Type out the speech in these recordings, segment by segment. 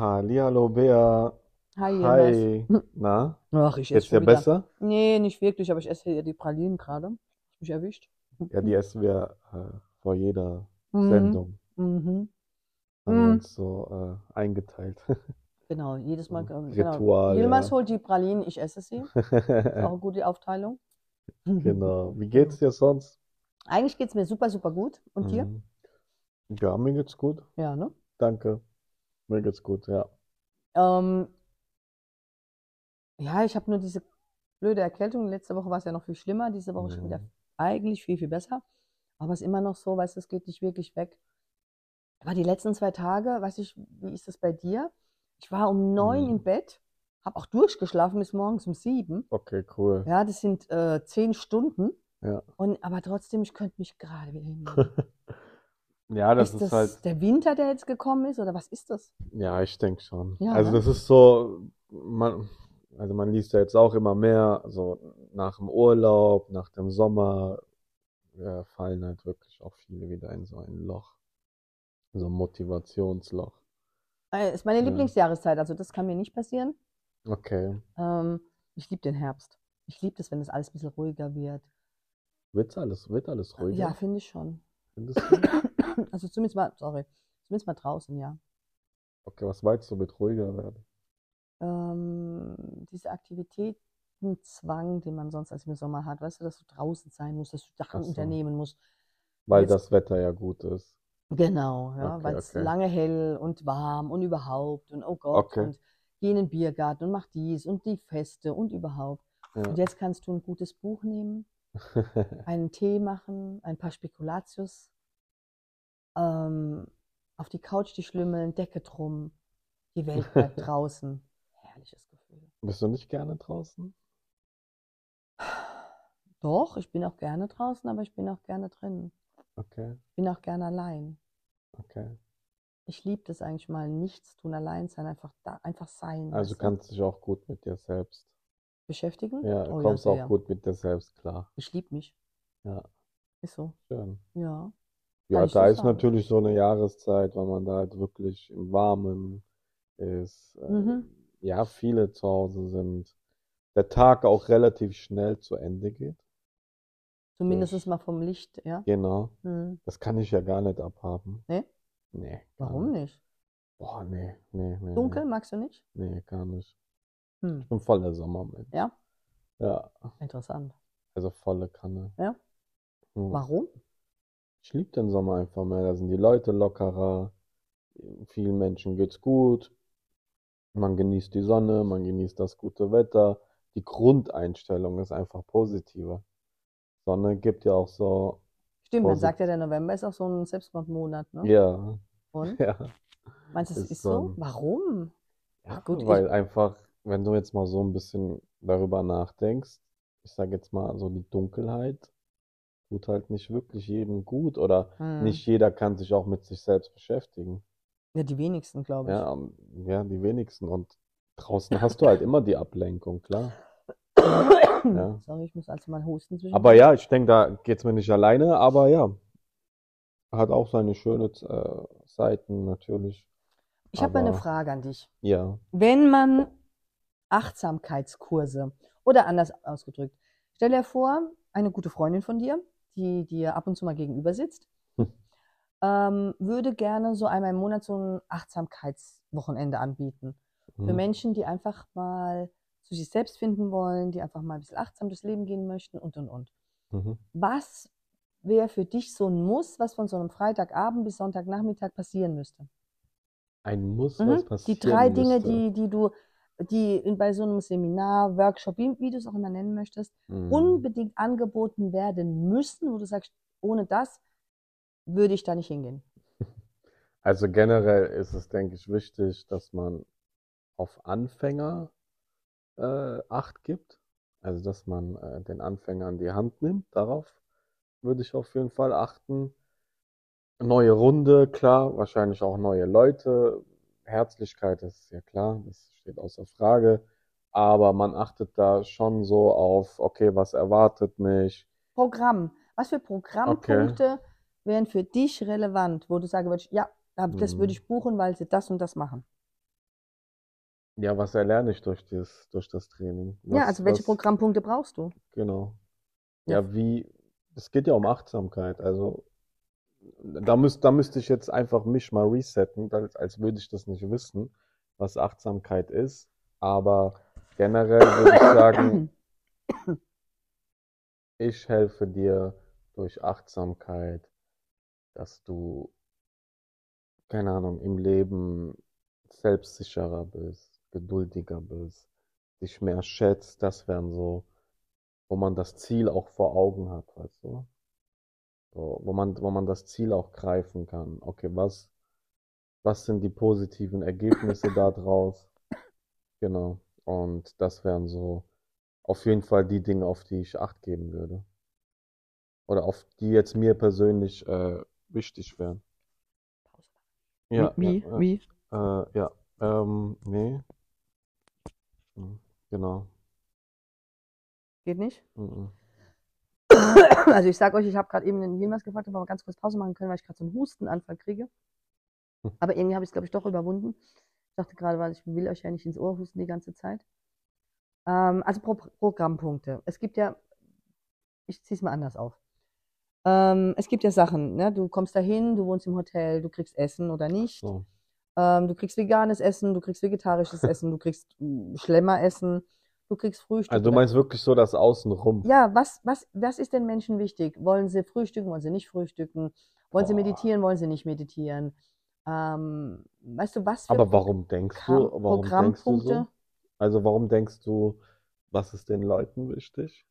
Hallihallo, Bea. Hi, Jonas. Hi. Na, Ach, ich esse geht's dir wieder. besser? Nee, nicht wirklich, aber ich esse hier die Pralinen gerade. Hast mich erwischt. Ja, die essen wir äh, vor jeder Mhm. Sendung. Mhm. Haben wir Mhm. uns so äh, eingeteilt. Genau, jedes Mal. Genau. Ritual, Yilmaz holt die Pralinen, ich esse sie. Ist auch eine gute Aufteilung. Genau. Wie geht's dir sonst? Eigentlich geht es mir super, super gut. Und dir? Mhm. Ja, mir geht's gut. Ja, ne? Danke. Mir geht's gut, ja. Ähm, ja, ich habe nur diese blöde Erkältung. Letzte Woche war es ja noch viel schlimmer. Diese Woche schon wieder Mhm. eigentlich viel, viel besser. Aber es ist immer noch so, weißt du, es geht nicht wirklich weg. Aber die letzten zwei Tage, weiß ich, wie ist das bei dir? Ich war um neun Mhm. im Bett, habe auch durchgeschlafen bis morgens um sieben. Okay, cool. Ja, das sind äh, zehn Stunden. Ja. Und, aber trotzdem, ich könnte mich gerade wieder hinlegen. Ja, das Ist ist das halt, der Winter, der jetzt gekommen ist, oder was ist das? ja, ich denke schon. Ja, Also ne? das ist so, man, also man liest ja jetzt auch immer mehr, so nach dem Urlaub, nach dem Sommer, ja, fallen halt wirklich auch viele wieder in so ein Loch, so ein Motivationsloch. Äh, ist meine Ja. Lieblingsjahreszeit, also das kann mir nicht passieren. Okay. Ähm, ich liebe den Herbst. Ich liebe das, wenn das alles ein bisschen ruhiger wird. Wird's alles, wird alles Ja, ruhiger? finde ich schon. Findest du? Also zumindest mal, sorry, zumindest mal draußen, ja. Okay, was meinst du mit ruhiger werden? Ähm, diese Aktivitätenzwang, den man sonst als im Sommer hat, weißt du, dass du draußen sein musst, dass du Sachen Ach so. unternehmen musst. Weil Jetzt- das Wetter ja gut ist. Genau, ja, Okay, weil es okay. lange hell und warm und überhaupt und oh Gott Okay. und geh in den Biergarten und mach dies und die Feste und überhaupt. Ja. Und jetzt kannst du ein gutes Buch nehmen, einen Tee machen, ein paar Spekulatius, ähm, auf die Couch dich schlümmeln, Decke drum, die Welt bleibt draußen. Herrliches Gefühl. Bist du nicht gerne draußen? Doch, ich bin auch gerne draußen, aber ich bin auch gerne drin. Okay, Ich bin auch gerne allein. okay. Ich liebe das eigentlich mal, nichts tun, allein sein, einfach da, einfach sein. Also du? kannst dich auch gut mit dir selbst. beschäftigen. Ja, Oh kommst sehr. auch gut mit dir selbst klar. Ich liebe mich. Ja, Ist so. schön. Ja. Ja, da ist sagen. natürlich so eine Jahreszeit, weil man da halt wirklich im Warmen ist. Mhm. Ja, viele zu Hause sind. Der Tag auch relativ schnell zu Ende geht. Zumindest Ich- mal vom Licht, ja. Genau. Hm. Das kann ich ja gar nicht abhaben. Nee? Nee, Warum nicht. nicht? Boah, nee, nee, nee, Dunkel magst du nicht? nee. Nee, gar nicht. Hm. Ich bin voll der Sommermensch. Ja, Ja, interessant. also volle Kanne. Ja. Hm. Warum? Ich liebe den Sommer einfach mehr. Da sind die Leute lockerer. Vielen Menschen geht's gut. Man genießt die Sonne, man genießt das gute Wetter. Die Grundeinstellung ist einfach positiver. Sonne gibt ja auch so, Stimmt, man sagt ja, der November ist auch so ein Selbstmordmonat, ne? ja, Und? ja, Meinst du, es ist ist so Warum? ja, gut, weil einfach, wenn du jetzt mal so ein bisschen darüber nachdenkst, ich sage jetzt mal, so die Dunkelheit tut halt nicht wirklich jedem gut oder Hm. nicht jeder kann sich auch mit sich selbst beschäftigen. Ja, die wenigsten, glaube ich. Ja, ähm, ja, die wenigsten. Und draußen hast du halt immer die Ablenkung, klar. Ja. Sorry, ich muss also mal husten zwischen. Aber ja, ich denke, da geht's mir nicht alleine, aber ja, hat auch seine schönen äh, Seiten natürlich. Ich habe mal eine Frage an dich. Ja, Wenn man Achtsamkeitskurse oder anders ausgedrückt, stell dir vor, eine gute Freundin von dir, die dir ab und zu mal gegenüber sitzt, Hm. ähm, würde gerne so einmal im Monat so ein Achtsamkeitswochenende anbieten. Für hm, Menschen, die einfach mal zu sich selbst finden wollen, die einfach mal ein bisschen achtsam durchs Leben gehen möchten und und und. mhm. Was wäre für dich so ein Muss, was von so einem Freitagabend bis Sonntagnachmittag passieren müsste? Ein Muss, Mhm. was Die passieren drei Dinge, die, die du, die in, bei so einem Seminar, Workshop, wie, wie du es auch immer nennen möchtest, Mhm. unbedingt angeboten werden müssen, wo du sagst, ohne das würde ich da nicht hingehen. Also generell ist es, denke ich, wichtig, dass man auf Anfänger äh, Acht gibt. Also, dass man äh, den Anfänger an die Hand nimmt. Darauf würde ich auf jeden Fall achten. Neue Runde, klar, wahrscheinlich auch neue Leute. Herzlichkeit ist ja klar, das steht außer Frage. Aber man achtet da schon so auf, okay, was erwartet mich? Programm. Was für Programmpunkte wären für dich relevant, wo du sagen würdest, ja, das Mhm. würde ich buchen, weil sie das und das machen? Ja, was erlerne ich durch das, durch das Training? Ja, Was, also welche was, Programmpunkte brauchst du? genau. Ja. Ja, wie, es geht ja um Achtsamkeit. Also, da müsst, da müsste ich jetzt einfach mich mal resetten, als, als würde ich das nicht wissen, was Achtsamkeit ist. Aber generell würde ich sagen, ich helfe dir durch Achtsamkeit, dass du, keine Ahnung, im Leben selbstsicherer bist, geduldiger bist, dich mehr schätzt. Das wären so, wo man das Ziel auch vor Augen hat, weißt du? So, wo man, wo man das Ziel auch greifen kann. Okay, was, was sind die positiven Ergebnisse daraus? Genau. Und das wären so auf jeden Fall die Dinge, auf die ich Acht geben würde. Oder auf die jetzt mir persönlich äh, wichtig wären. Ja, Wie? ja, Wie? Äh, ja. Ähm, nee. Hm, Genau. Geht nicht? Mhm. Also ich sag euch, ich habe gerade eben den Yilmaz gefragt, ob wir mal ganz kurz Pause machen können, weil ich gerade so einen Hustenanfall kriege. Aber irgendwie habe ich es, glaube ich, doch überwunden. Ich dachte gerade, weil ich will euch ja nicht ins Ohr husten die ganze Zeit. Ähm, also Pro Programmpunkte. Es gibt ja, ich ziehe es mal anders auf. Ähm, es gibt ja Sachen, ne? Du kommst dahin, du wohnst im Hotel, du kriegst Essen oder nicht. So. Ähm, du kriegst veganes Essen, du kriegst vegetarisches Essen, du kriegst mm, Schlemmeressen, du kriegst Frühstück. Also du meinst wirklich so das Außenrum? ja, was, was, was ist den Menschen wichtig? Wollen sie frühstücken, wollen sie nicht frühstücken? Wollen sie Boah. meditieren, wollen sie nicht meditieren? Ähm, weißt du, was Aber warum denkst du, warum denkst du so? Also warum denkst du, was ist den Leuten wichtig?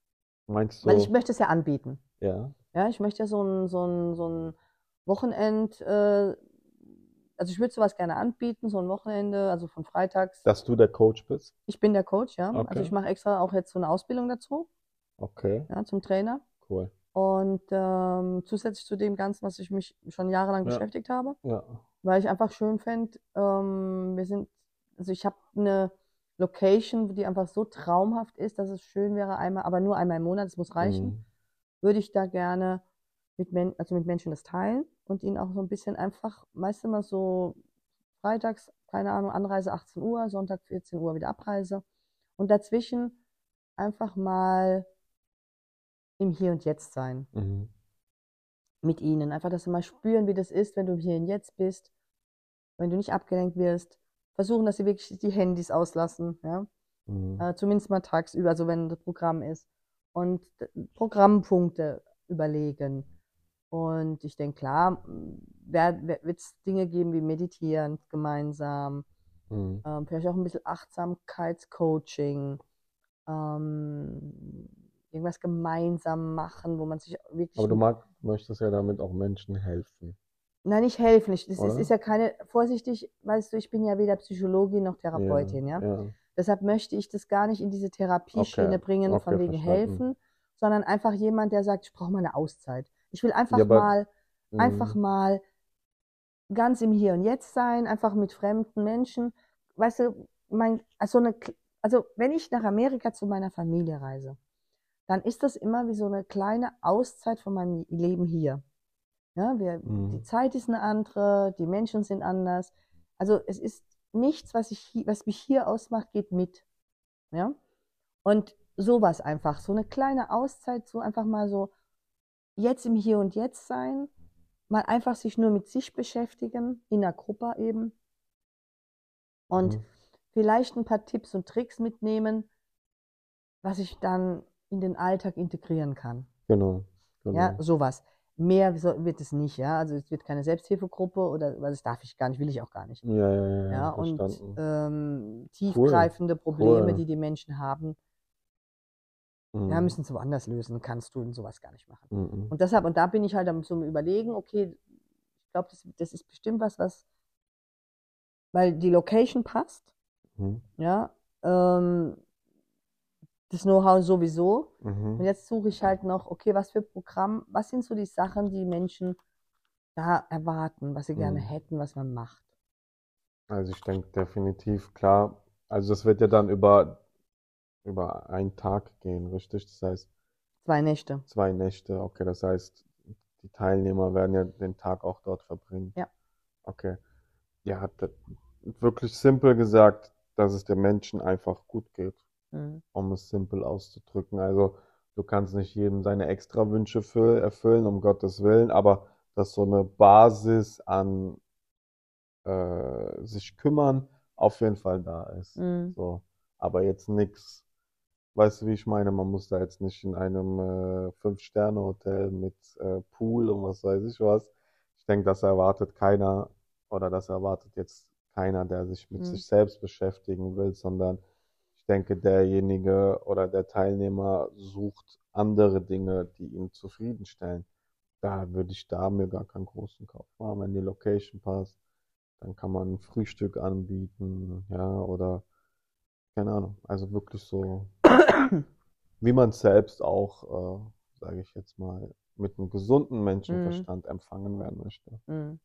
Meinst du, Weil ich möchte es ja anbieten. ja? Ja, ich möchte ja so ein, so ein, so ein Wochenend, äh, also ich würde sowas gerne anbieten, so ein Wochenende, also von freitags. Dass du der Coach bist? Ich bin der Coach, ja. Also Okay. ich mache extra auch jetzt so eine Ausbildung dazu, Okay, ja, zum Trainer. cool. Und ähm, zusätzlich zu dem Ganzen, was ich mich schon jahrelang Ja. beschäftigt habe. Ja. Weil ich einfach schön fände, ähm, wir sind, also ich habe eine Location, die einfach so traumhaft ist, dass es schön wäre, einmal, aber nur einmal im Monat, es muss reichen, Mhm. würde ich da gerne mit, Men also mit Menschen das teilen und ihnen auch so ein bisschen einfach, meist immer so freitags, keine Ahnung, Anreise 18 Uhr, Sonntag 14 Uhr wieder Abreise und dazwischen einfach mal im Hier und Jetzt sein Mhm. Mit ihnen. Einfach, dass sie mal spüren, wie das ist, wenn du hier und jetzt bist, wenn du nicht abgelenkt wirst. Versuchen, dass sie wirklich die Handys auslassen, ja. Mhm. Äh, zumindest mal tagsüber, also wenn das Programm ist. Und d- Programmpunkte überlegen. Und ich denke, klar, wird es Dinge geben wie Meditieren gemeinsam, Mhm. ähm, vielleicht auch ein bisschen Achtsamkeitscoaching, ähm, irgendwas gemeinsam machen, wo man sich wirklich Aber du mag, möchtest ja damit auch Menschen helfen. Nein, nicht helfen. Ich, das ist, ist ja keine, vorsichtig, weißt du, ich bin ja weder Psychologin noch Therapeutin, ja. Ja. Deshalb möchte ich das gar nicht in diese Therapieschiene Okay, bringen, okay, von wegen verstanden. helfen, sondern einfach jemand, der sagt, ich brauche mal eine Auszeit. Ich will einfach Ja, aber- mal, einfach Mhm. mal ganz im Hier und Jetzt sein, einfach mit fremden Menschen. Weißt du, mein, also eine, also wenn ich nach Amerika zu meiner Familie reise, dann ist das immer wie so eine kleine Auszeit von meinem Leben hier. Ja, wir, Mhm. die Zeit ist eine andere, die Menschen sind anders. Also es ist nichts, was, ich, was mich hier ausmacht, geht mit. Ja? Und sowas einfach, so eine kleine Auszeit, so einfach mal so jetzt im Hier und Jetzt sein, mal einfach sich nur mit sich beschäftigen, in der Gruppe eben. Und Mhm. vielleicht ein paar Tipps und Tricks mitnehmen, was ich dann in den Alltag integrieren kann. Genau. genau. Ja, sowas. Mehr wird es nicht, ja. Also es wird keine Selbsthilfegruppe oder weil das darf ich gar nicht, will ich auch gar nicht. Ja, ja, ja, ja, und ähm, tiefgreifende Probleme, Cool. die die Menschen haben, Mhm. ja, müssen sie woanders lösen, kannst du sowas gar nicht machen. Mhm. Und deshalb, und da bin ich halt am am Überlegen, okay, ich glaube, das, das ist bestimmt was, was, weil die Location passt, Mhm. ja, ähm, das Know-how sowieso. Und Mhm. jetzt suche ich halt noch, okay, was für Programm, was sind so die Sachen, die Menschen da erwarten, was sie gerne Mhm. hätten, was man macht. Also ich denke definitiv, klar. Also das wird ja dann über, über einen Tag gehen, richtig? Das heißt, Zwei Nächte. zwei Nächte. Okay, das heißt, die Teilnehmer werden ja den Tag auch dort verbringen. Ja. Okay. Ja, wirklich simpel gesagt, dass es den Menschen einfach gut geht, Mhm. um es simpel auszudrücken. Also du kannst nicht jedem seine Extrawünsche fü- erfüllen, um Gottes Willen, aber dass so eine Basis an äh, sich kümmern auf jeden Fall da ist. Mhm. So, aber jetzt nichts, weißt du, wie ich meine? Man muss da jetzt nicht in einem äh, Fünf-Sterne-Hotel mit äh, Pool und was weiß ich was. Ich denke, das erwartet keiner oder das erwartet jetzt keiner, der sich mit Mhm. sich selbst beschäftigen will, sondern denke, derjenige oder der Teilnehmer sucht andere Dinge, die ihn zufriedenstellen. Da würde ich da mir gar keinen großen Kopf machen, wenn die Location passt. Dann kann man ein Frühstück anbieten, ja, oder keine Ahnung. Also wirklich so, wie man selbst auch, äh, sage ich jetzt mal, mit einem gesunden Menschenverstand empfangen werden möchte. Mhm.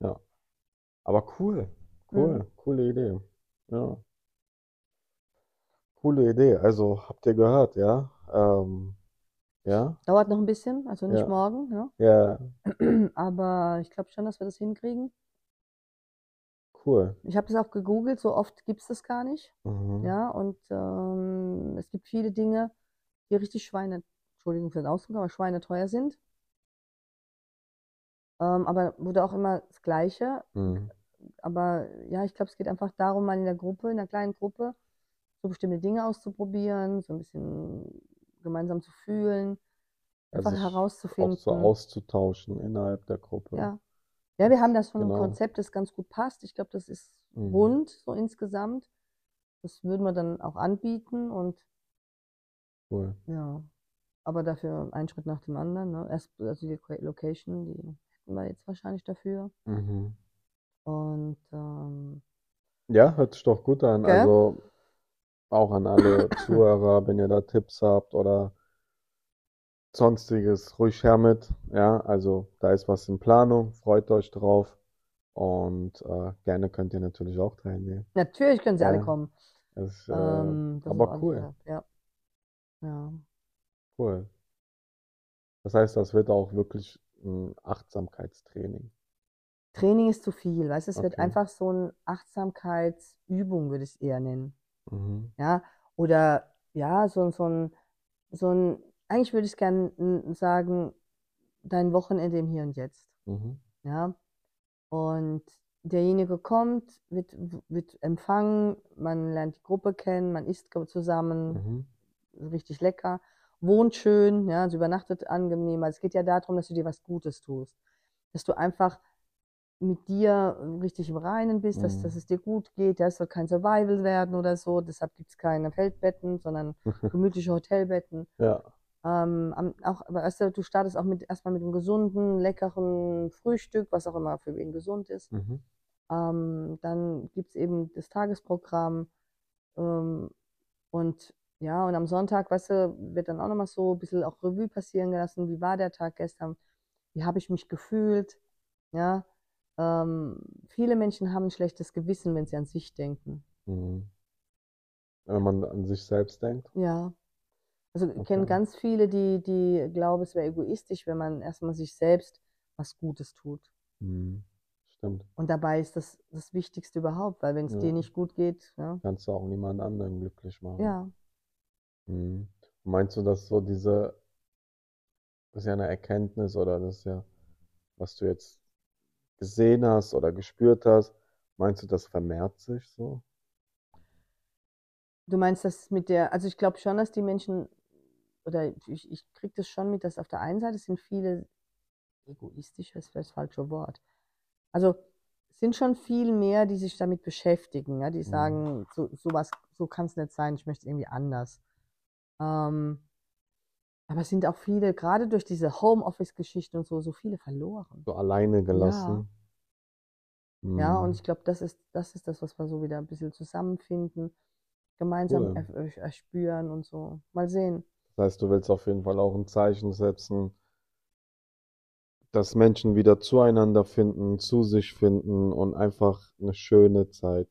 Ja. Aber cool, cool, coole Idee. Ja. Coole Idee. Also habt ihr gehört, ja? Ähm, ja, Dauert noch ein bisschen, also nicht Ja. morgen, ja. ja, Aber ich glaube schon, dass wir das hinkriegen. cool. Ich habe das auch gegoogelt, so oft gibt es das gar nicht. Mhm. Ja, und ähm, es gibt viele Dinge, die richtig Schweine, Entschuldigung für den Ausdruck, aber schweineteuer sind. Ähm, aber wurde auch immer das Gleiche. Mhm. Aber ja, ich glaube, es geht einfach darum, mal in der Gruppe, in einer kleinen Gruppe, so bestimmte Dinge auszuprobieren, so ein bisschen gemeinsam zu fühlen, einfach Also sich auch herauszufinden. so auszutauschen innerhalb der Gruppe. Ja. Ja, wir haben da schon ein Genau. Konzept, das ganz gut passt. Ich glaube, das ist Mhm. rund so insgesamt. Das würden wir dann auch anbieten und Cool. ja, aber dafür ein Schritt nach dem anderen. Ne? Erst also die Loca- Location, die hätten wir jetzt wahrscheinlich dafür. Mhm. Und ähm, Ja, hört sich doch gut an. Gell? Also auch an alle Zuhörer, wenn ihr da Tipps habt oder sonstiges, ruhig her mit. Ja, also da ist was in Planung, freut euch drauf und äh, gerne könnt ihr natürlich auch teilnehmen. natürlich können sie alle Ja. kommen. Das ist, äh, Ähm, aber cool. Ja. Ja. cool. Das heißt, das wird auch wirklich ein Achtsamkeitstraining. Training ist zu viel, weißt du, es wird Okay. einfach so eine Achtsamkeitsübung, würde ich es eher nennen. Mhm. Ja, oder ja, so, so ein, so ein, eigentlich würde ich gerne sagen, dein Wochenende im Hier und Jetzt. Mhm. Ja, und derjenige kommt, wird, wird empfangen, man lernt die Gruppe kennen, man isst zusammen, Mhm. richtig lecker, wohnt schön, ja, also übernachtet angenehm. Also es geht ja darum, dass du dir was Gutes tust, dass du einfach mit dir richtig im Reinen bist, dass, Mhm. dass es dir gut geht. Ja, es soll kein Survival werden oder so, deshalb gibt es keine Feldbetten, sondern gemütliche Hotelbetten. Ja. Ähm, auch, aber du, du startest auch mit, erstmal mit einem gesunden, leckeren Frühstück, was auch immer für wen gesund ist. Mhm. Ähm, dann gibt es eben das Tagesprogramm. Ähm, und ja, und am Sonntag, weißt du, wird dann auch nochmal so ein bisschen auch Revue passieren gelassen. Wie war der Tag gestern? Wie habe ich mich gefühlt? Ja, ähm, viele Menschen haben ein schlechtes Gewissen, wenn sie an sich denken. Mhm. Wenn man an sich selbst denkt. Ja. Also ich kenne Okay. ganz viele, die, die glauben, es wäre egoistisch, wenn man erstmal sich selbst was Gutes tut. Mhm. Stimmt. Und dabei ist das das Wichtigste überhaupt, weil wenn es dir Ja. nicht gut geht, ja, Kannst du auch niemand anderen glücklich machen. ja, Mhm. Meinst du, dass so diese, das ist ja eine Erkenntnis oder das ist ja, was du jetzt gesehen hast oder gespürt hast, meinst du, das vermehrt sich so? Du meinst das mit der, also ich glaube schon, dass die Menschen, oder ich, ich kriege das schon mit, dass auf der einen Seite sind viele egoistisch, ist vielleicht das falsche Wort. Also es sind schon viel mehr, die sich damit beschäftigen, ja, die sagen, so, sowas, so kann es nicht sein, ich möchte es irgendwie anders. Ähm, aber es sind auch viele, gerade durch diese Homeoffice-Geschichte und so, so viele verloren. So alleine gelassen? Ja, und Mhm. ich glaube, das ist, das ist das, was wir so wieder ein bisschen zusammenfinden, gemeinsam Cool. er, erspüren und so. Mal sehen. Das heißt, du willst auf jeden Fall auch ein Zeichen setzen, dass Menschen wieder zueinander finden, zu sich finden und einfach eine schöne Zeit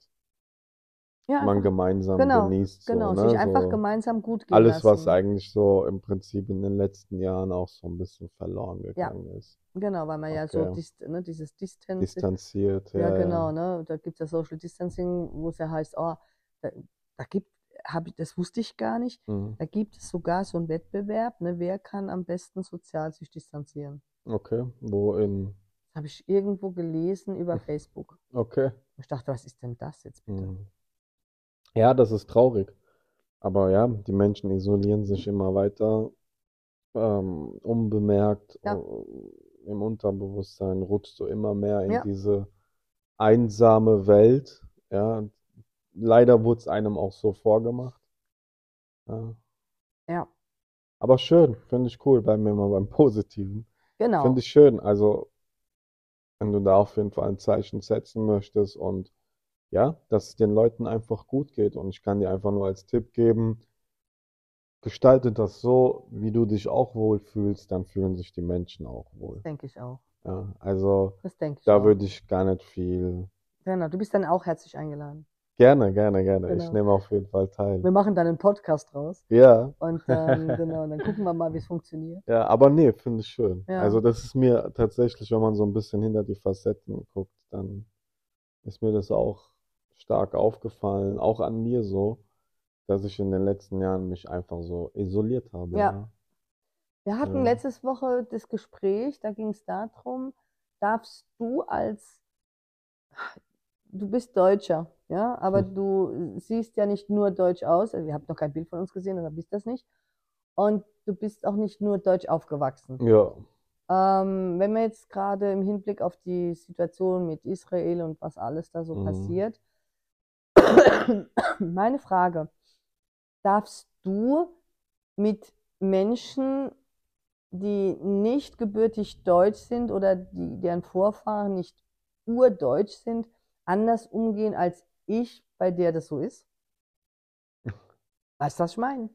Ja, man gemeinsam genau, genießt, so, genau, ne? sich einfach So gemeinsam gut gehen alles, was lassen. eigentlich so im Prinzip in den letzten Jahren auch so ein bisschen verloren Ja, gegangen ist. genau, weil man ja so Okay. dis, ne, dieses Distance, Distanziert, ja ja, genau, ja. ne, da gibt es ja Social Distancing, wo es ja heißt, oh, da da, gibt, hab ich, das wusste ich gar nicht, Mhm. da gibt es sogar so einen Wettbewerb, ne, wer kann am besten sozial sich distanzieren. Okay, wo in, Das habe ich irgendwo gelesen über Facebook. okay. Ich dachte, was ist denn das jetzt bitte? Mhm. Ja, das ist traurig. Aber ja, die Menschen isolieren sich immer weiter, ähm, unbemerkt. Ja. äh, Im Unterbewusstsein rutschst du immer mehr in Ja. diese einsame Welt. Ja, leider wurde es einem auch so vorgemacht. Ja. Ja, Aber schön, finde ich cool, bleiben wir mal beim Positiven. genau. Finde ich schön. Also, wenn du da auf jeden Fall ein Zeichen setzen möchtest und ja, dass es den Leuten einfach gut geht. Und ich kann dir einfach nur als Tipp geben, gestalte das so, wie du dich auch wohlfühlst, dann fühlen sich die Menschen auch wohl. Denke ich auch. Ja, also, Das denke ich da auch. würde ich gar nicht viel. Genau, du bist dann auch herzlich eingeladen. Gerne, gerne, gerne. Ich Genau. nehme auf jeden Fall teil. Wir machen dann einen Podcast raus Ja. und ähm, genau, dann gucken wir mal, wie es funktioniert. Ja, aber nee, finde ich schön. Ja. Also das ist mir tatsächlich, wenn man so ein bisschen hinter die Facetten guckt, dann ist mir das auch stark aufgefallen, auch an mir so, dass ich in den letzten Jahren mich einfach so isoliert habe. Ja. Wir hatten Ja. letztes Woche das Gespräch, da ging es darum, darfst du als, du bist Deutscher, ja, aber Hm. du siehst ja nicht nur deutsch aus, also ihr habt noch kein Bild von uns gesehen, oder bist das nicht, und du bist auch nicht nur deutsch aufgewachsen. Ja. Ähm, wenn wir jetzt gerade im Hinblick auf die Situation mit Israel und was alles da so Mhm. passiert, meine Frage, darfst du mit Menschen, die nicht gebürtig deutsch sind oder die, deren Vorfahren nicht urdeutsch sind, anders umgehen als ich, bei der das so ist? Weißt du, was ich meine?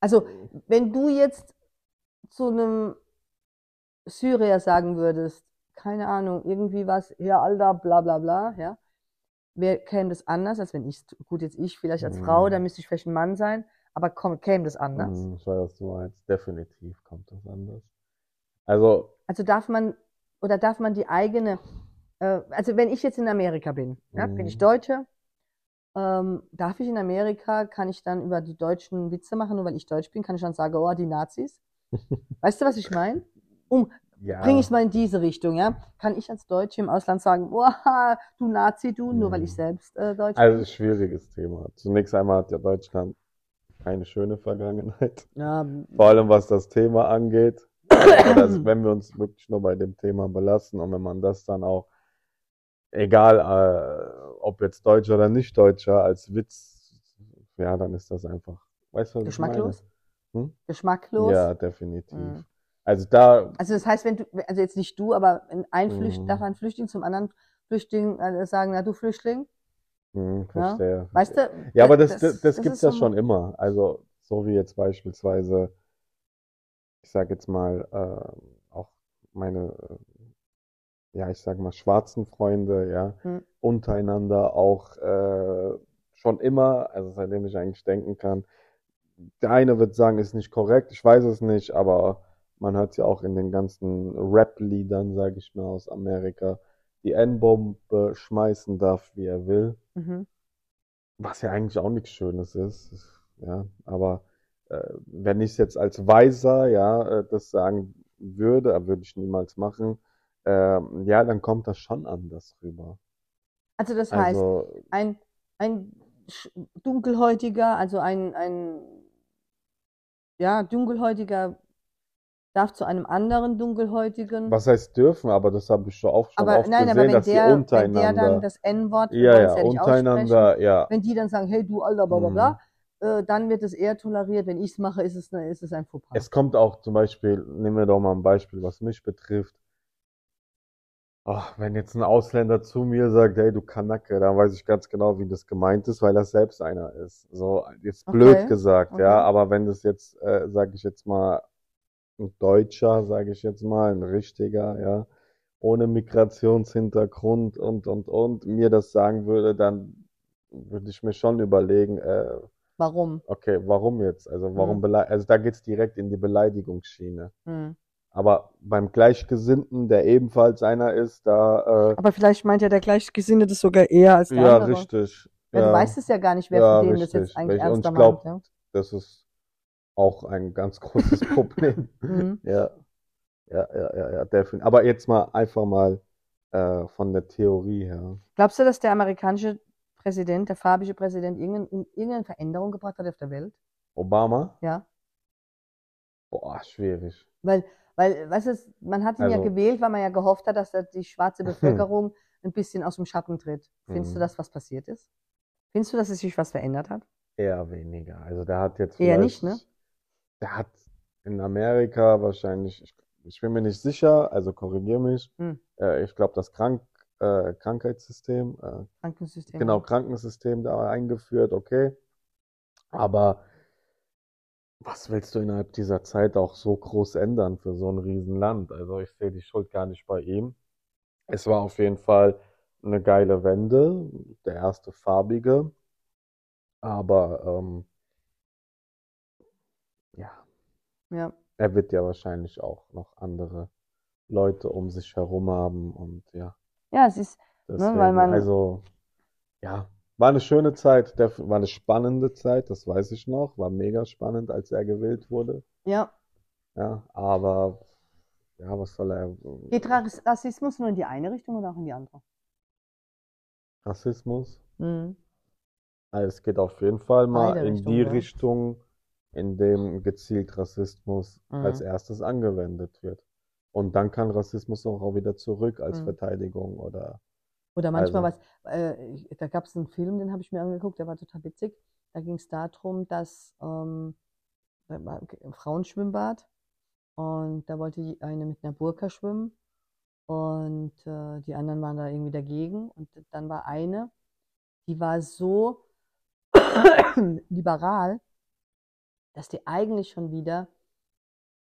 Also, wenn du jetzt zu einem Syrier sagen würdest, keine Ahnung, irgendwie was, ja, Alter, bla bla bla, ja, wer käme das anders, als wenn ich, gut, jetzt ich vielleicht als Frau, Mhm. da müsste ich vielleicht ein Mann sein, aber komm, käme das anders? Hm, Ich weiß, was du meinst. Definitiv kommt das anders. Also, Also darf man, oder darf man die eigene, äh, also wenn ich jetzt in Amerika bin, ja, bin ich Mhm. Deutsche, ähm, darf ich in Amerika, kann ich dann über die Deutschen Witze machen, nur weil ich Deutsch bin, kann ich dann sagen, oh, die Nazis? Weißt du, was ich meine? Um, ja. bringe ich es mal in diese Richtung, ja? Kann ich als Deutsche im Ausland sagen, boah, du Nazi, du, nur weil ich Mhm. selbst äh, Deutsch Also, bin? schwieriges Thema. Zunächst einmal hat ja Deutschland keine schöne Vergangenheit. Ja, Vor allem was das Thema angeht. Also, wenn wir uns wirklich nur bei dem Thema belassen und wenn man das dann auch, egal äh, ob jetzt Deutscher oder nicht Deutscher, als Witz, ja, dann ist das einfach, weißt du, was ich meine? geschmacklos? Hm? Geschmacklos? Ja, definitiv. Mhm. Also da, Also das heißt, wenn du, also jetzt nicht du, aber ein Flücht, Mhm. darf ein Flüchtling zum anderen Flüchtling äh, sagen, na du Flüchtling, hm, verstehe. weißt du? Ja, aber das, das, das, das gibt's ist ja so- schon immer. Also, so wie jetzt beispielsweise, ich sag jetzt mal, äh, auch meine, äh, ja, ich sag mal, schwarzen Freunde, ja, Hm. untereinander auch äh, schon immer, also seitdem ich eigentlich denken kann, der eine wird sagen, ist nicht korrekt, ich weiß es nicht, aber man hört ja auch in den ganzen Rap-Liedern, sage ich mal, aus Amerika, die N-Bombe schmeißen darf, wie er will. Mhm. Was ja eigentlich auch nichts Schönes ist, ja, aber äh, wenn ich jetzt als Weiser, ja, äh, das sagen würde, äh, würde ich niemals machen, ähm, ja, dann kommt das schon anders rüber. Also das heißt, Also, ein, ein dunkelhäutiger, also ein, ein ja, dunkelhäutiger darf zu einem anderen dunkelhäutigen. was heißt dürfen, aber das habe ich schon auch schon aber oft nein, aber gesehen, wenn dass die der, wenn der untereinander, dann das N-Wort, ja, ja, untereinander, ja, wenn die dann sagen, hey du Alter, bla bla Mhm. bla, äh, dann wird es eher toleriert. Wenn ich es mache, ist es, ne, ist es ein Fauxpas. Es kommt auch zum Beispiel, nehmen wir doch mal ein Beispiel, was mich betrifft. Ach, wenn jetzt ein Ausländer zu mir sagt, hey, du Kanacke, dann weiß ich ganz genau, wie das gemeint ist, weil das selbst einer ist. So, jetzt blöd Okay, gesagt, okay. ja, aber wenn das jetzt, äh, sage ich jetzt mal, ein Deutscher, sage ich jetzt mal, ein richtiger, ja, ohne Migrationshintergrund und, und, und, mir das sagen würde, dann würde ich mir schon überlegen, äh, Warum? okay, warum jetzt? Also warum Mhm. also da geht's direkt in die Beleidigungsschiene. Hm. Aber beim Gleichgesinnten, der ebenfalls einer ist, da, äh, Aber vielleicht meint ja der Gleichgesinnte das sogar eher als der ja, andere. richtig. Ja, du Ja, weißt es ja gar nicht, wer Ja, von denen das jetzt richtig, eigentlich richtig. Und ernster ich glaub- meint. das ist auch ein ganz großes Problem. Ja? Mhm. Ja, ja, ja, ja, ja, definitiv. Aber jetzt mal einfach mal äh, von der Theorie her. Glaubst du, dass der amerikanische Präsident, der farbige Präsident, irgendein, irgendeine Veränderung gebracht hat auf der Welt? Obama? Ja. Boah, schwierig. Weil, weil, weißt du, man hat ihn ja Also- gewählt, weil man ja gehofft hat, dass da die schwarze Bevölkerung ein bisschen aus dem Schatten tritt. Findest du, Mhm. dass was passiert ist? Findest du, dass es sich was verändert hat? Eher weniger. Also der hat jetzt Eher nicht, ne? Der hat in Amerika wahrscheinlich, ich, ich bin mir nicht sicher, also korrigier mich. Hm. Äh, ich glaube, das Krank, äh, Krankheitssystem, äh, Krankensystem. genau, Krankensystem da eingeführt, okay. Aber was willst du innerhalb dieser Zeit auch so groß ändern für so ein Riesenland? Also ich sehe die Schuld gar nicht bei ihm. Es war auf jeden Fall eine geile Wende, der erste farbige. Aber ähm, ja, Ja. er wird ja wahrscheinlich auch noch andere Leute um sich herum haben und ja. Ja, es ist, Deswegen, weil man- also, ja, war eine schöne Zeit, war eine spannende Zeit, das weiß ich noch, war mega spannend, als er gewählt wurde, ja. ja, aber, ja, was soll er, Geht Ras- Rassismus nur in die eine Richtung oder auch in die andere? Rassismus? Mhm. Also es geht auf jeden Fall mal Beide in Richtungen, die ja. Richtung, in dem gezielt Rassismus Mhm. als erstes angewendet wird. Und dann kann Rassismus auch, auch wieder zurück als Mhm. Verteidigung oder, Oder manchmal Also- was, äh, da gab es einen Film, den habe ich mir angeguckt, der war total witzig. Da ging es darum, dass ähm, ein Frauenschwimmbad und da wollte die eine mit einer Burka schwimmen und äh, die anderen waren da irgendwie dagegen. Und dann war eine, die war so liberal, dass die eigentlich schon wieder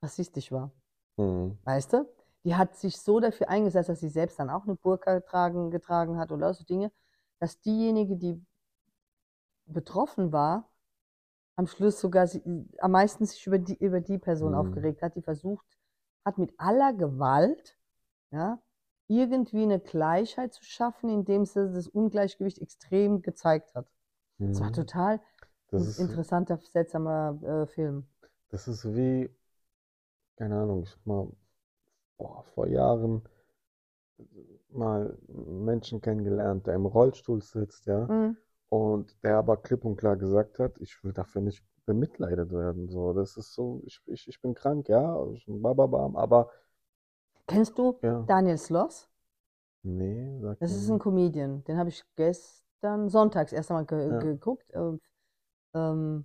rassistisch war. hm, Weißt du? Die hat sich so dafür eingesetzt, dass sie selbst dann auch eine Burka getragen, getragen hat oder so Dinge, dass diejenige, die betroffen war, am Schluss sogar sie, am meisten sich über die, über die Person Mhm. aufgeregt hat, die versucht hat, mit aller Gewalt, ja, irgendwie eine Gleichheit zu schaffen, indem sie das Ungleichgewicht extrem gezeigt hat. Das war hm. total Das ein ist, interessanter, seltsamer äh, Film. Das ist wie, keine Ahnung, ich hab mal boah, vor Jahren mal einen Menschen kennengelernt, der im Rollstuhl sitzt, ja, Mhm. und der aber klipp und klar gesagt hat, ich will dafür nicht bemitleidet werden, so, das ist so, ich, ich, ich bin krank, ja, ich bin bababam, aber, Kennst du ja, Daniel Sloss? nee, sag Das ist ein. Comedian. Den habe ich gestern sonntags erst einmal ge Ja. geguckt. Ähm, ähm,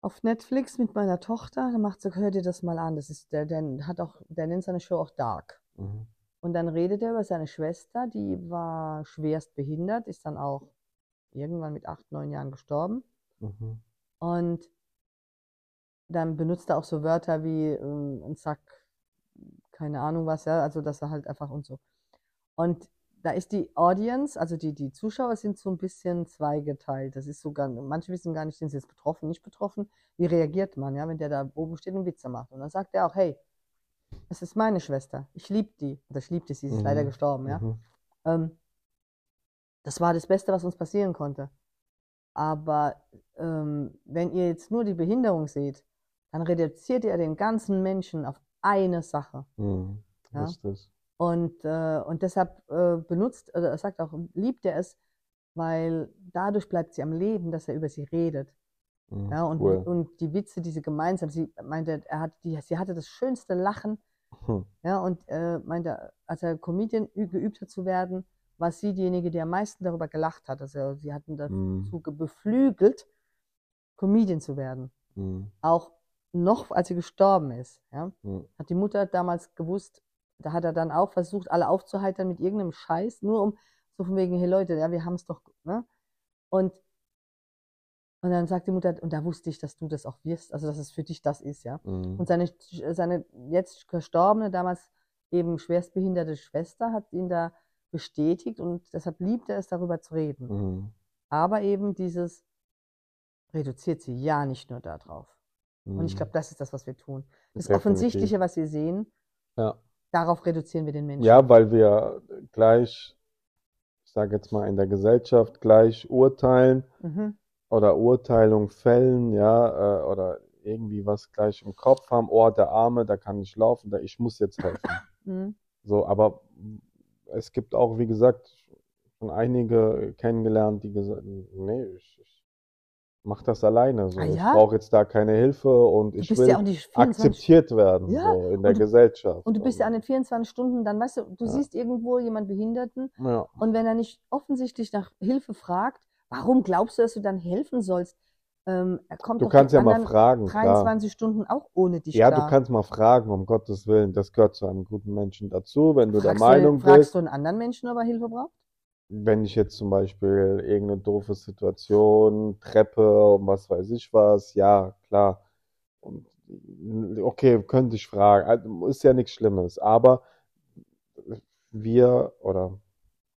auf Netflix mit meiner Tochter. Da macht sie, hör dir das mal an. Das ist, der, der hat auch, der nennt seine Show auch Dark. Mhm. Und dann redet er über seine Schwester, die war schwerst behindert, ist dann auch irgendwann mit acht, neun Jahren gestorben. Mhm. Und dann benutzt er auch so Wörter wie ähm, ein Sack, keine Ahnung was, ja, also dass er halt einfach und so. Und da ist die Audience, also die, die Zuschauer sind so ein bisschen zweigeteilt. Das ist so gar, manche wissen gar nicht, sind sie jetzt betroffen, nicht betroffen. Wie reagiert man, ja, wenn der da oben steht und Witze macht? Und dann sagt er auch, hey, es ist meine Schwester, ich liebe die. Oder ich liebte sie, sie ist leider Mhm. gestorben, ja. Mhm. Ähm, das war das Beste, was uns passieren konnte. Aber ähm, wenn ihr jetzt nur die Behinderung seht, dann reduziert ihr den ganzen Menschen auf eine Sache. Mhm. Ja. Richtig. Und, äh, und deshalb äh, benutzt, oder er sagt auch, liebt er es, weil dadurch bleibt sie am Leben, dass er über sie redet. Mhm. Ja, und, Cool. und die Witze, diese gemeinsam, sie meinte, er hat die, sie hatte das schönste Lachen, Hm. ja, und äh, meinte, als er Comedian geübt hat zu werden, war sie diejenige, die am meisten darüber gelacht hat. Also sie hatten dazu Mhm. ge- beflügelt, Comedian zu werden. Mhm. Auch noch, als sie gestorben ist, ja, Mhm. hat die Mutter damals gewusst, da hat er dann auch versucht, alle aufzuheitern mit irgendeinem Scheiß, nur um so von wegen, hey Leute, ja, wir haben es doch, ne? Und, und dann sagt die Mutter, und da wusste ich, dass du das auch wirst, also dass es für dich das ist, ja. Mhm. Und seine, seine jetzt verstorbene, damals eben schwerstbehinderte Schwester hat ihn da bestätigt und deshalb liebt er es, darüber zu reden. Mhm. Aber eben dieses reduziert sie ja nicht nur darauf. Und ich Mhm. glaube, das ist das, was wir tun. Das Definitiv. Offensichtliche, was wir sehen, Ja. Darauf reduzieren wir den Menschen. Ja, weil wir gleich, ich sage jetzt mal, in der Gesellschaft gleich urteilen Mhm. oder Urteilung fällen, ja, äh, oder irgendwie was gleich im Kopf haben, oh, der Arme, da kann nicht laufen, da, ich muss jetzt helfen. Mhm. So, aber es gibt auch, wie gesagt, schon einige kennengelernt, die gesagt haben, nee, ich, ich mach das alleine, so, Ah ich ja? brauche jetzt da keine Hilfe und ich will ja auch nicht 24 akzeptiert werden, Ja, so in der du- Gesellschaft. Und du bist ja an Und- den 24 Stunden, dann weißt du, du siehst irgendwo jemanden Behinderten und wenn er nicht offensichtlich nach Hilfe fragt, warum glaubst du, dass du dann helfen sollst? Ähm, er kommt Du kannst ja mal fragen, klar. 23 Stunden auch ohne dich Ja, klar. du kannst mal fragen, um Gottes Willen, das gehört zu einem guten Menschen dazu, wenn du der fragst Meinung du, fragst bist, du einen anderen Menschen, ob er Hilfe braucht? Wenn ich jetzt zum Beispiel irgendeine doofe Situation, Treppe und was weiß ich was, ja, klar. Und, okay, könnte ich fragen, Also, ist ja nichts Schlimmes, aber wir, oder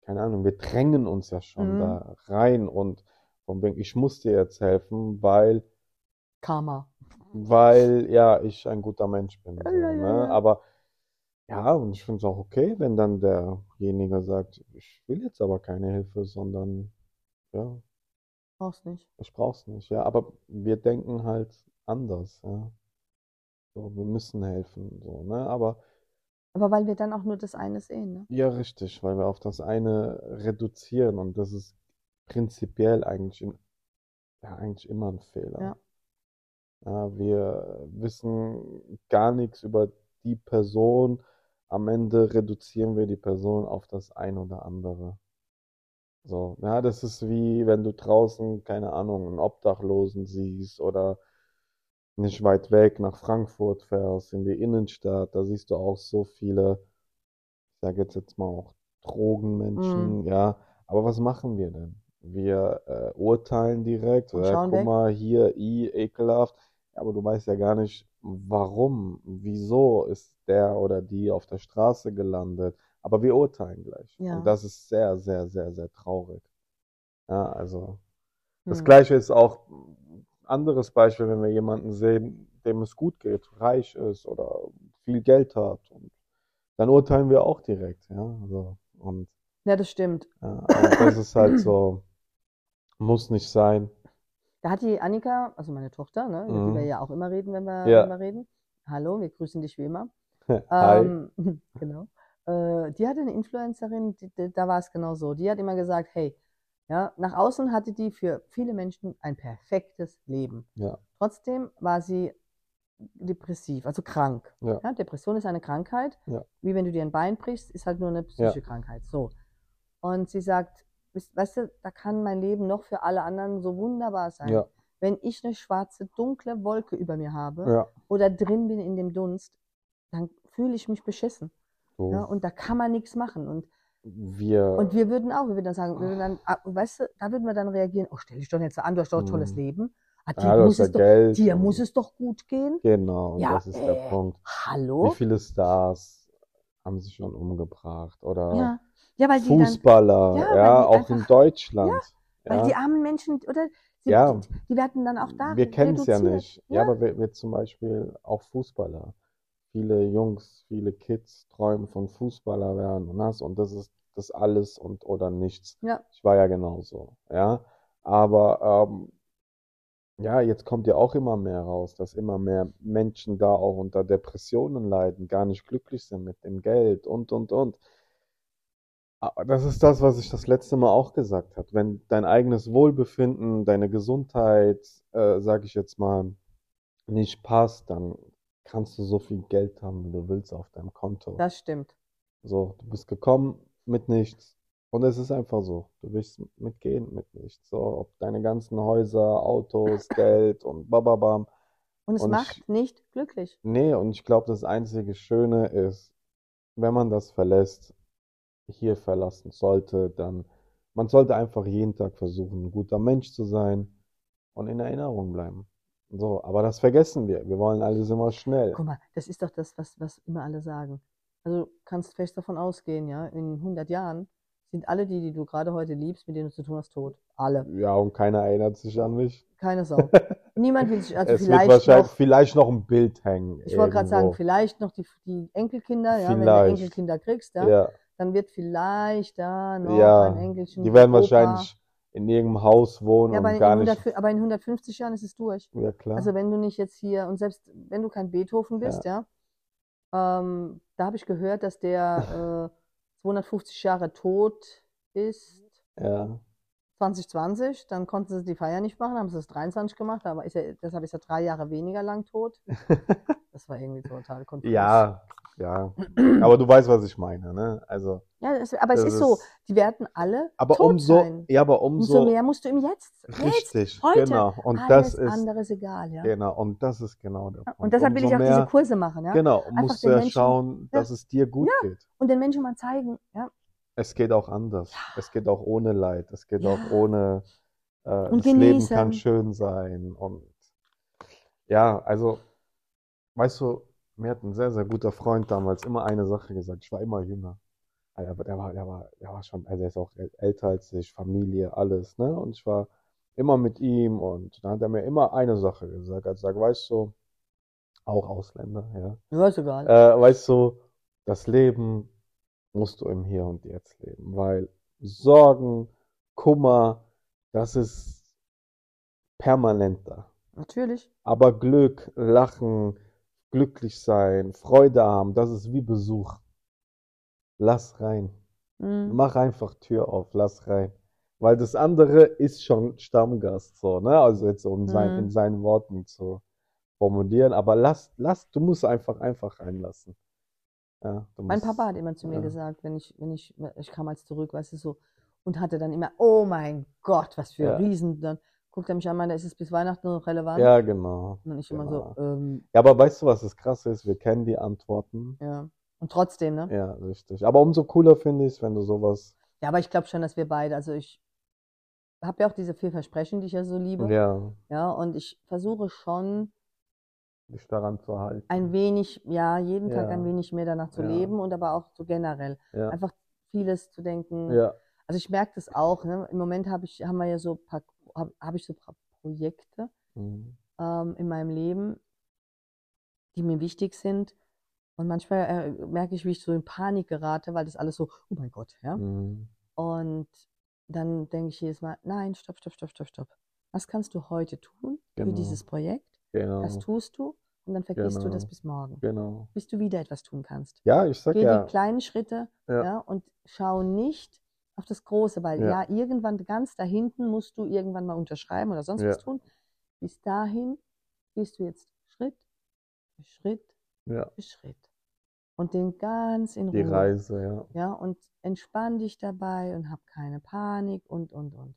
keine Ahnung, wir drängen uns ja schon Mhm. da rein und von wegen, ich muss dir jetzt helfen, weil Karma. weil ja ich ein guter Mensch bin. So, ne? Aber ja, und ich finde es auch okay, wenn dann derjenige sagt, ich will jetzt aber keine Hilfe, sondern ja, Brauchst nicht. ich brauch's nicht. Ja, aber wir denken halt anders, ja. So, wir müssen helfen, so, ne? Aber Aber weil wir dann auch nur das eine sehen, ne? ja, richtig, weil wir auf das eine reduzieren und das ist prinzipiell eigentlich, in, ja, eigentlich immer ein Fehler. Ja. Ja, wir wissen gar nichts über die Person. Am Ende reduzieren wir die Person auf das ein oder andere. So, ja, das ist wie wenn du draußen, keine Ahnung, einen Obdachlosen siehst oder nicht weit weg nach Frankfurt fährst, in die Innenstadt, da siehst du auch so viele, ich sage jetzt jetzt mal auch Drogenmenschen, ja. Aber was machen wir denn? Wir äh, urteilen direkt, Und äh, guck weg. mal hier, i, ekelhaft. Aber du weißt ja gar nicht, warum, wieso ist der oder die auf der Straße gelandet. Aber wir urteilen gleich. Ja. Und das ist sehr, sehr, sehr, sehr traurig. Ja, also. Das Hm. Gleiche ist auch ein anderes Beispiel, wenn wir jemanden sehen, dem es gut geht, reich ist oder viel Geld hat. Und dann urteilen wir auch direkt, ja. Also, und Ja, das stimmt. ja, und das ist halt so, muss nicht sein. Da hat die Annika, also meine Tochter, ne, über die Mhm. wir ja auch immer reden, wenn wir, Ja. wenn wir reden. Hallo, wir grüßen dich wie immer. Hi. Ähm, genau. Äh, die hatte eine Influencerin, die, die, da war es genau so. Die hat immer gesagt, hey, ja, nach außen hatte die für viele Menschen ein perfektes Leben. Ja, Trotzdem war sie depressiv, also krank. Ja. Ja, Depression ist eine Krankheit. Ja. Wie wenn du dir ein Bein brichst, ist halt nur eine psychische Krankheit. So. Und sie sagt, weißt du, da kann mein Leben noch für alle anderen so wunderbar sein. ja, Wenn ich eine schwarze, dunkle Wolke über mir habe ja. oder drin bin in dem Dunst, dann fühle ich mich beschissen. So, Ja, und da kann man nichts machen. Und, wir, und wir würden auch, wir würden dann sagen, wir würden dann, ah, weißt du, da würden wir dann reagieren, oh, stell dich doch so an, du hast doch ein tolles Mhm. Leben. Ah, dir ja, du hast muss es doch, Geld dir muss es doch gut gehen. Genau, und Ja, das ist der äh, Punkt. Hallo? Wie viele Stars haben sich schon umgebracht? Oder Ja, ja, weil die dann, Fußballer, Ja, weil ja, auch in einfach- Deutschland. weil Ja, die armen Menschen, oder, sie, Ja. die, die werden dann auch da wir kennen es ja nicht. Ja, aber wir, wir zum Beispiel auch Fußballer. Viele Jungs, viele Kids träumen von Fußballer werden und das und das ist das alles und oder nichts. Ja. Ich war ja genauso, ja. Aber ähm, ja, jetzt kommt ja auch immer mehr raus, dass immer mehr Menschen da auch unter Depressionen leiden, gar nicht glücklich sind mit dem Geld und und und. Aber Das ist das, was ich das letzte Mal auch gesagt habe. Wenn dein eigenes Wohlbefinden, deine Gesundheit, äh, sage ich jetzt mal, nicht passt, dann kannst du so viel Geld haben, wie du willst auf deinem Konto. Das stimmt. So, du bist gekommen mit nichts. Und es ist einfach so. Du willst mitgehen mit nichts. So, ob deine ganzen Häuser, Autos, Geld und bababam. Und es Und macht ich- nicht glücklich. Nee, und ich glaube, das einzige Schöne ist, wenn man das verlässt, hier verlassen sollte, dann, man sollte einfach jeden Tag versuchen, ein guter Mensch zu sein und in Erinnerung bleiben. So, aber das vergessen wir. Wir wollen alles immer schnell. Guck mal, das ist doch das, was, was immer alle sagen. Also du kannst fest davon ausgehen, ja, in 100 Jahren sind alle die, die du gerade heute liebst, mit denen du zu tun hast, tot. Alle. Ja, und keiner erinnert sich an mich. Keine Sau. Niemand will sich, also Es wird vielleicht wahrscheinlich noch, vielleicht noch ein Bild hängen. ich wollte gerade sagen, vielleicht noch die, die Enkelkinder, ja, wenn du Vielleicht. Enkelkinder kriegst, ja, Ja, dann wird vielleicht da noch Ja, ein Enkelchen. die werden Opa. wahrscheinlich in irgendeinem Haus wohnen Ja, aber und in, gar 100, nicht. aber in 150 Jahren ist es durch. Ja, klar. Also wenn du nicht jetzt hier, und selbst wenn du kein Beethoven bist, ja, ähm, da habe ich gehört, dass der äh, 250 Jahre tot ist, Ja, 2020, dann konnten sie die Feier nicht machen, haben sie es 23 gemacht, aber ist er, deshalb ist er drei Jahre weniger lang tot. Das war irgendwie total konfus. ja, ja. Aber du weißt, was ich meine, ne? Also, ja das, aber es das ist so, ist- die werden alle aber tot umso, sein. ja, aber Umso umso, mehr musst du im Jetzt, jetzt, richtig, heute. genau. Und alles das ist, andere ist egal, ja. genau, und das ist genau der Punkt. Und deshalb will ich Umso auch diese mehr, Kurse machen, ja. genau, Einfach musst du ja Menschen- schauen, ja. dass es dir gut geht. Und den Menschen mal zeigen, ja, Es geht auch anders. Es geht auch ohne Leid. Es geht Ja. auch ohne, äh, das Leben genießen. kann schön sein. Und ja, also, weißt du, mir hat ein sehr, sehr guter Freund damals immer eine Sache gesagt. Ich war immer jünger. Also, Aber der war, der war, der war schon, also er ist auch äl- älter als ich, Familie, alles, ne? Und ich war immer mit ihm und dann hat er mir immer eine Sache gesagt. Er hat gesagt, weißt du, auch Ausländer, ja. ja, ist egal. Äh, weißt du, das Leben musst du im Hier und Jetzt leben, weil Sorgen, Kummer, das ist permanenter. Natürlich. Aber Glück, Lachen, glücklich sein, Freude haben, das ist wie Besuch. Lass rein. Mhm. Mach einfach Tür auf, lass rein. Weil das andere ist schon Stammgast, so, ne? Also jetzt um sein, Mhm. in seinen Worten zu formulieren. Aber lass, lass, du musst einfach, einfach reinlassen. Ja, Mein Papa hat immer zu mir ja. gesagt, wenn ich, wenn ich, ich kam als zurück, weißt du so, und hatte dann immer, oh mein Gott, was für Ja. Riesen. Dann guckt er mich an, meinte, ist es bis Weihnachten noch relevant? Ja, genau. Und ich immer genau. so, ähm, Ja, aber weißt du, was das Krasse ist? Wir kennen die Antworten. ja. Und trotzdem, ne? Ja, richtig. Aber umso cooler finde ich es, wenn du sowas. Ja, aber ich glaube schon, dass wir beide, also ich habe ja auch diese vier Versprechen, die ich ja so liebe. Ja, Ja, und ich versuche schon dich daran zu halten. ein wenig, ja, jeden Tag Ja. ein wenig mehr danach zu Ja. leben und aber auch so generell. Ja, Einfach vieles zu denken. Also ich merke das auch, ne? Im Moment habe ich, haben wir ja so paar, habe hab ich so paar Projekte mhm. ähm, in meinem Leben, die mir wichtig sind. Und manchmal äh, merke ich, wie ich so in Panik gerate, weil das alles so, oh mein Gott, ja. Mhm. Und dann denke ich jedes Mal, nein, stopp, stopp, stopp, stopp, stopp. Was kannst du heute tun für Genau. dieses Projekt? Genau, Das tust du und dann vergisst du das Genau. bis morgen, genau. bis du wieder etwas tun kannst. Ja, ich sag Geh ja, die kleinen Schritte Ja. ja, und schau nicht auf das Große, weil Ja. ja. irgendwann ganz da hinten musst du irgendwann mal unterschreiben oder sonst Ja. was tun. Bis dahin gehst du jetzt Schritt für Schritt ja, für Schritt und den ganz in die Ruhe. Reise, ja. Ja, und entspann dich dabei und hab keine Panik und, und, und.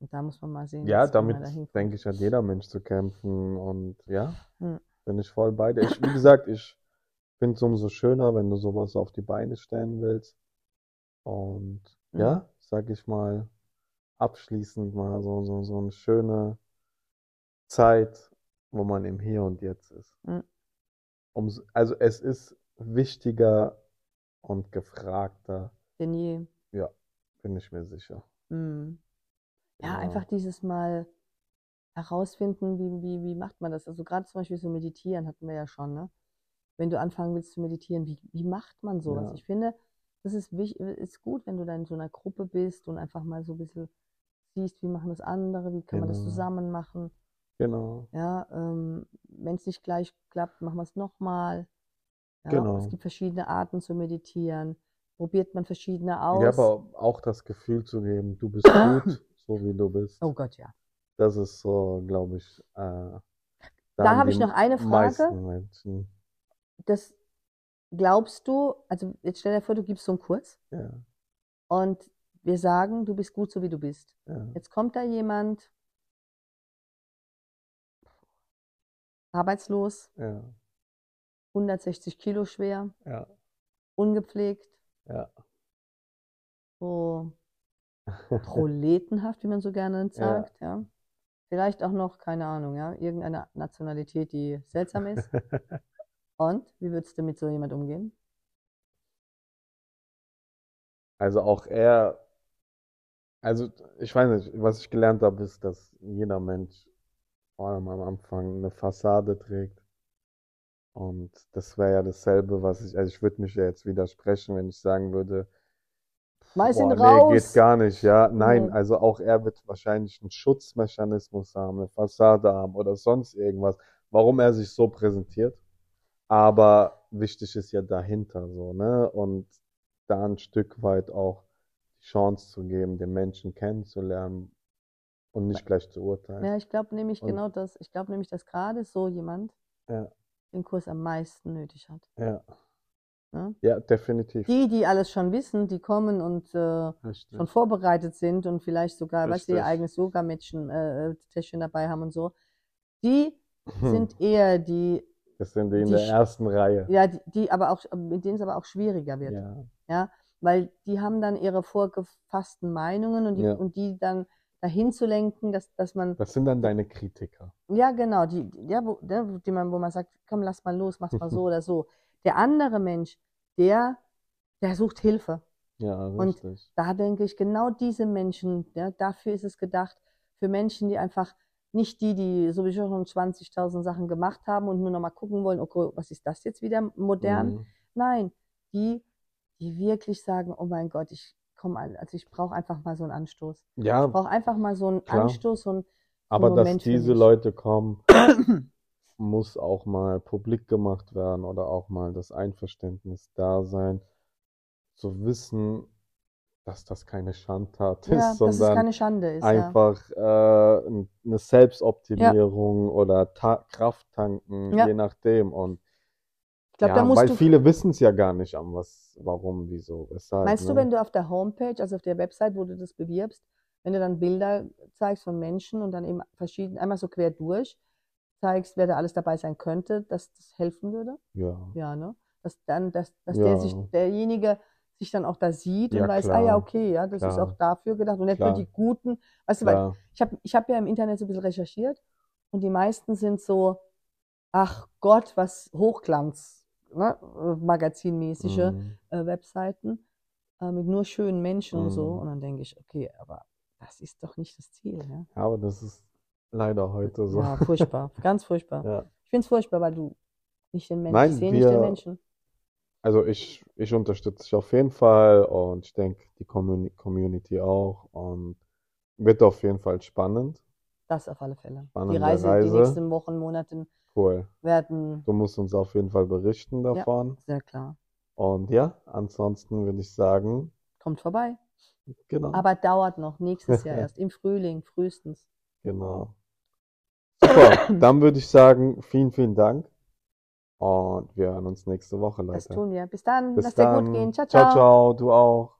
Und da muss man mal sehen, Ja, damit denke ich, hat jeder Mensch zu kämpfen und ja, Hm. bin ich voll bei dir. Ich, wie gesagt, ich finde es umso schöner, wenn du sowas auf die Beine stellen willst. Und Mhm. ja, sag ich mal, abschließend mal so, so, so eine schöne Zeit, wo man im Hier und Jetzt ist. Mhm. Umso, also es ist wichtiger und gefragter, Denn je. bin ich mir sicher. Mm. Ja, Genau. einfach dieses Mal herausfinden, wie, wie, wie macht man das? Also gerade zum Beispiel so meditieren hatten wir ja schon, ne? Wenn du anfangen willst zu meditieren, wie, wie macht man sowas? Ja. Ich finde, das ist, wich- ist gut, wenn du da in so einer Gruppe bist und einfach mal so ein bisschen siehst, wie machen das andere, wie kann man das Genau. zusammen machen. Genau. Ja, ähm, wenn es nicht gleich klappt, machen wir es nochmal. Ja, Genau. Es gibt verschiedene Arten zu meditieren. Probiert man verschiedene aus. Ja, aber auch das Gefühl zu geben, du bist gut, so wie du bist. oh Gott, ja. Das ist so, glaube ich, äh, da habe ich noch eine Frage. Das glaubst du, also jetzt stell dir vor, du gibst so einen Kurs Ja, und wir sagen, du bist gut so wie du bist. ja, Jetzt kommt da jemand, arbeitslos, ja, 160 Kilo schwer, ungepflegt, so proletenhaft, wie man so gerne sagt, ja. Vielleicht auch noch, keine Ahnung, ja, irgendeine Nationalität, die seltsam ist. Und wie würdest du mit so jemand umgehen? Also auch er, also ich weiß nicht, was ich gelernt habe, ist, dass jeder Mensch vor allem am Anfang eine Fassade trägt. Und das wäre ja dasselbe, was ich, also ich würde mich ja jetzt widersprechen, wenn ich sagen würde, Schmeiß ihn boah, nee, raus. geht gar nicht, ja. Nein, Nee. also auch er wird wahrscheinlich einen Schutzmechanismus haben, eine Fassade haben oder sonst irgendwas, warum er sich so präsentiert. Aber wichtig ist ja dahinter so, ne? Und da ein Stück weit auch die Chance zu geben, den Menschen kennenzulernen und nicht gleich zu urteilen. Ja, ich glaube nämlich Und- genau das. Ich glaube nämlich, dass gerade so jemand Ja, den Kurs am meisten nötig hat. ja, Ne? ja, definitiv. Die, die alles schon wissen, die kommen und äh, schon vorbereitet sind und vielleicht sogar, weißt du, ihr eigenes Yoga-Mädchen, äh, Täschchen dabei haben und so, die Hm. sind eher die, Das sind die in die der ersten Reihe. ja, die, die aber auch, mit denen es aber auch schwieriger wird. Ja, Ja, weil die haben dann ihre vorgefassten Meinungen und die, Ja. und die dann dahin zu lenken, dass, dass man, das sind dann deine Kritiker. ja genau, die, ja, wo, die man, wo man sagt, komm, lass mal los, mach's mal so oder so. Der andere Mensch, der, der sucht Hilfe. Ja, Und richtig. Da denke ich, genau diese Menschen, ja, dafür ist es gedacht, für Menschen, die einfach nicht die, die sowieso schon 20.000 Sachen gemacht haben und nur noch mal gucken wollen, okay, was ist das jetzt wieder modern? Mhm. Nein, die, die wirklich sagen, oh mein Gott, ich komme, also ich brauche einfach mal so einen Anstoß. Ja, Ich brauche einfach mal so einen Klar. Anstoß, so einen, aber dass diese. Leute kommen, muss auch mal publik gemacht werden oder auch mal das Einverständnis da sein, zu wissen, dass das keine Schandtat ja, ist, sondern keine Schande ist. Ja. einfach äh, eine Selbstoptimierung oder Ta Kraft tanken, Ja. je nachdem. Und Ich glaube, ja, da musst weil du, viele wissen es ja gar nicht an was, warum, wieso, weshalb. meinst du, ne? wenn du auf der Homepage, also auf der Website, wo du das bewirbst, wenn du dann Bilder zeigst von Menschen und dann eben verschieden, einmal so quer durch, zeigst, wer da alles dabei sein könnte, dass das helfen würde? Ja, Ja, ne? Dass dann, dass, dass Ja. der sich, derjenige sich dann auch da sieht und Ja, weiß, ah klar. ja, okay, ja, das ist Klar. auch dafür gedacht und nicht Klar. nur die guten. Weißt du, weil ich habe ich hab ja im Internet so ein bisschen recherchiert und die meisten sind so, ach Gott, was Hochglanz, ne? Magazinmäßige Mhm. äh, Webseiten äh, mit nur schönen Menschen und so. Mhm. Und dann denke ich, okay, aber das ist doch nicht das Ziel. Ja, Ja, aber das ist leider heute so. ja furchtbar, ganz furchtbar. Ja. Ich finde es furchtbar, weil du nicht den Menschen, Nein, ich sehe nicht den Menschen. Also ich, ich unterstütze dich auf jeden Fall und ich denke, die Communi- Community auch und wird auf jeden Fall spannend. Das auf alle Fälle. Die Spannende Reise, die Reise. nächsten Wochen, Monaten Cool. werden Du musst uns auf jeden Fall berichten Ja. davon. sehr klar. Und ja, ansonsten würde ich sagen, Kommt vorbei. genau, Aber dauert noch. Nächstes Jahr erst. Im Frühling, frühestens. Genau. Super, dann würde ich sagen, vielen, vielen Dank und wir hören uns nächste Woche, Das Leute. tun wir. Bis dann. Bis Lass dir dann. gut gehen. Ciao, ciao, ciao. ciao, du auch.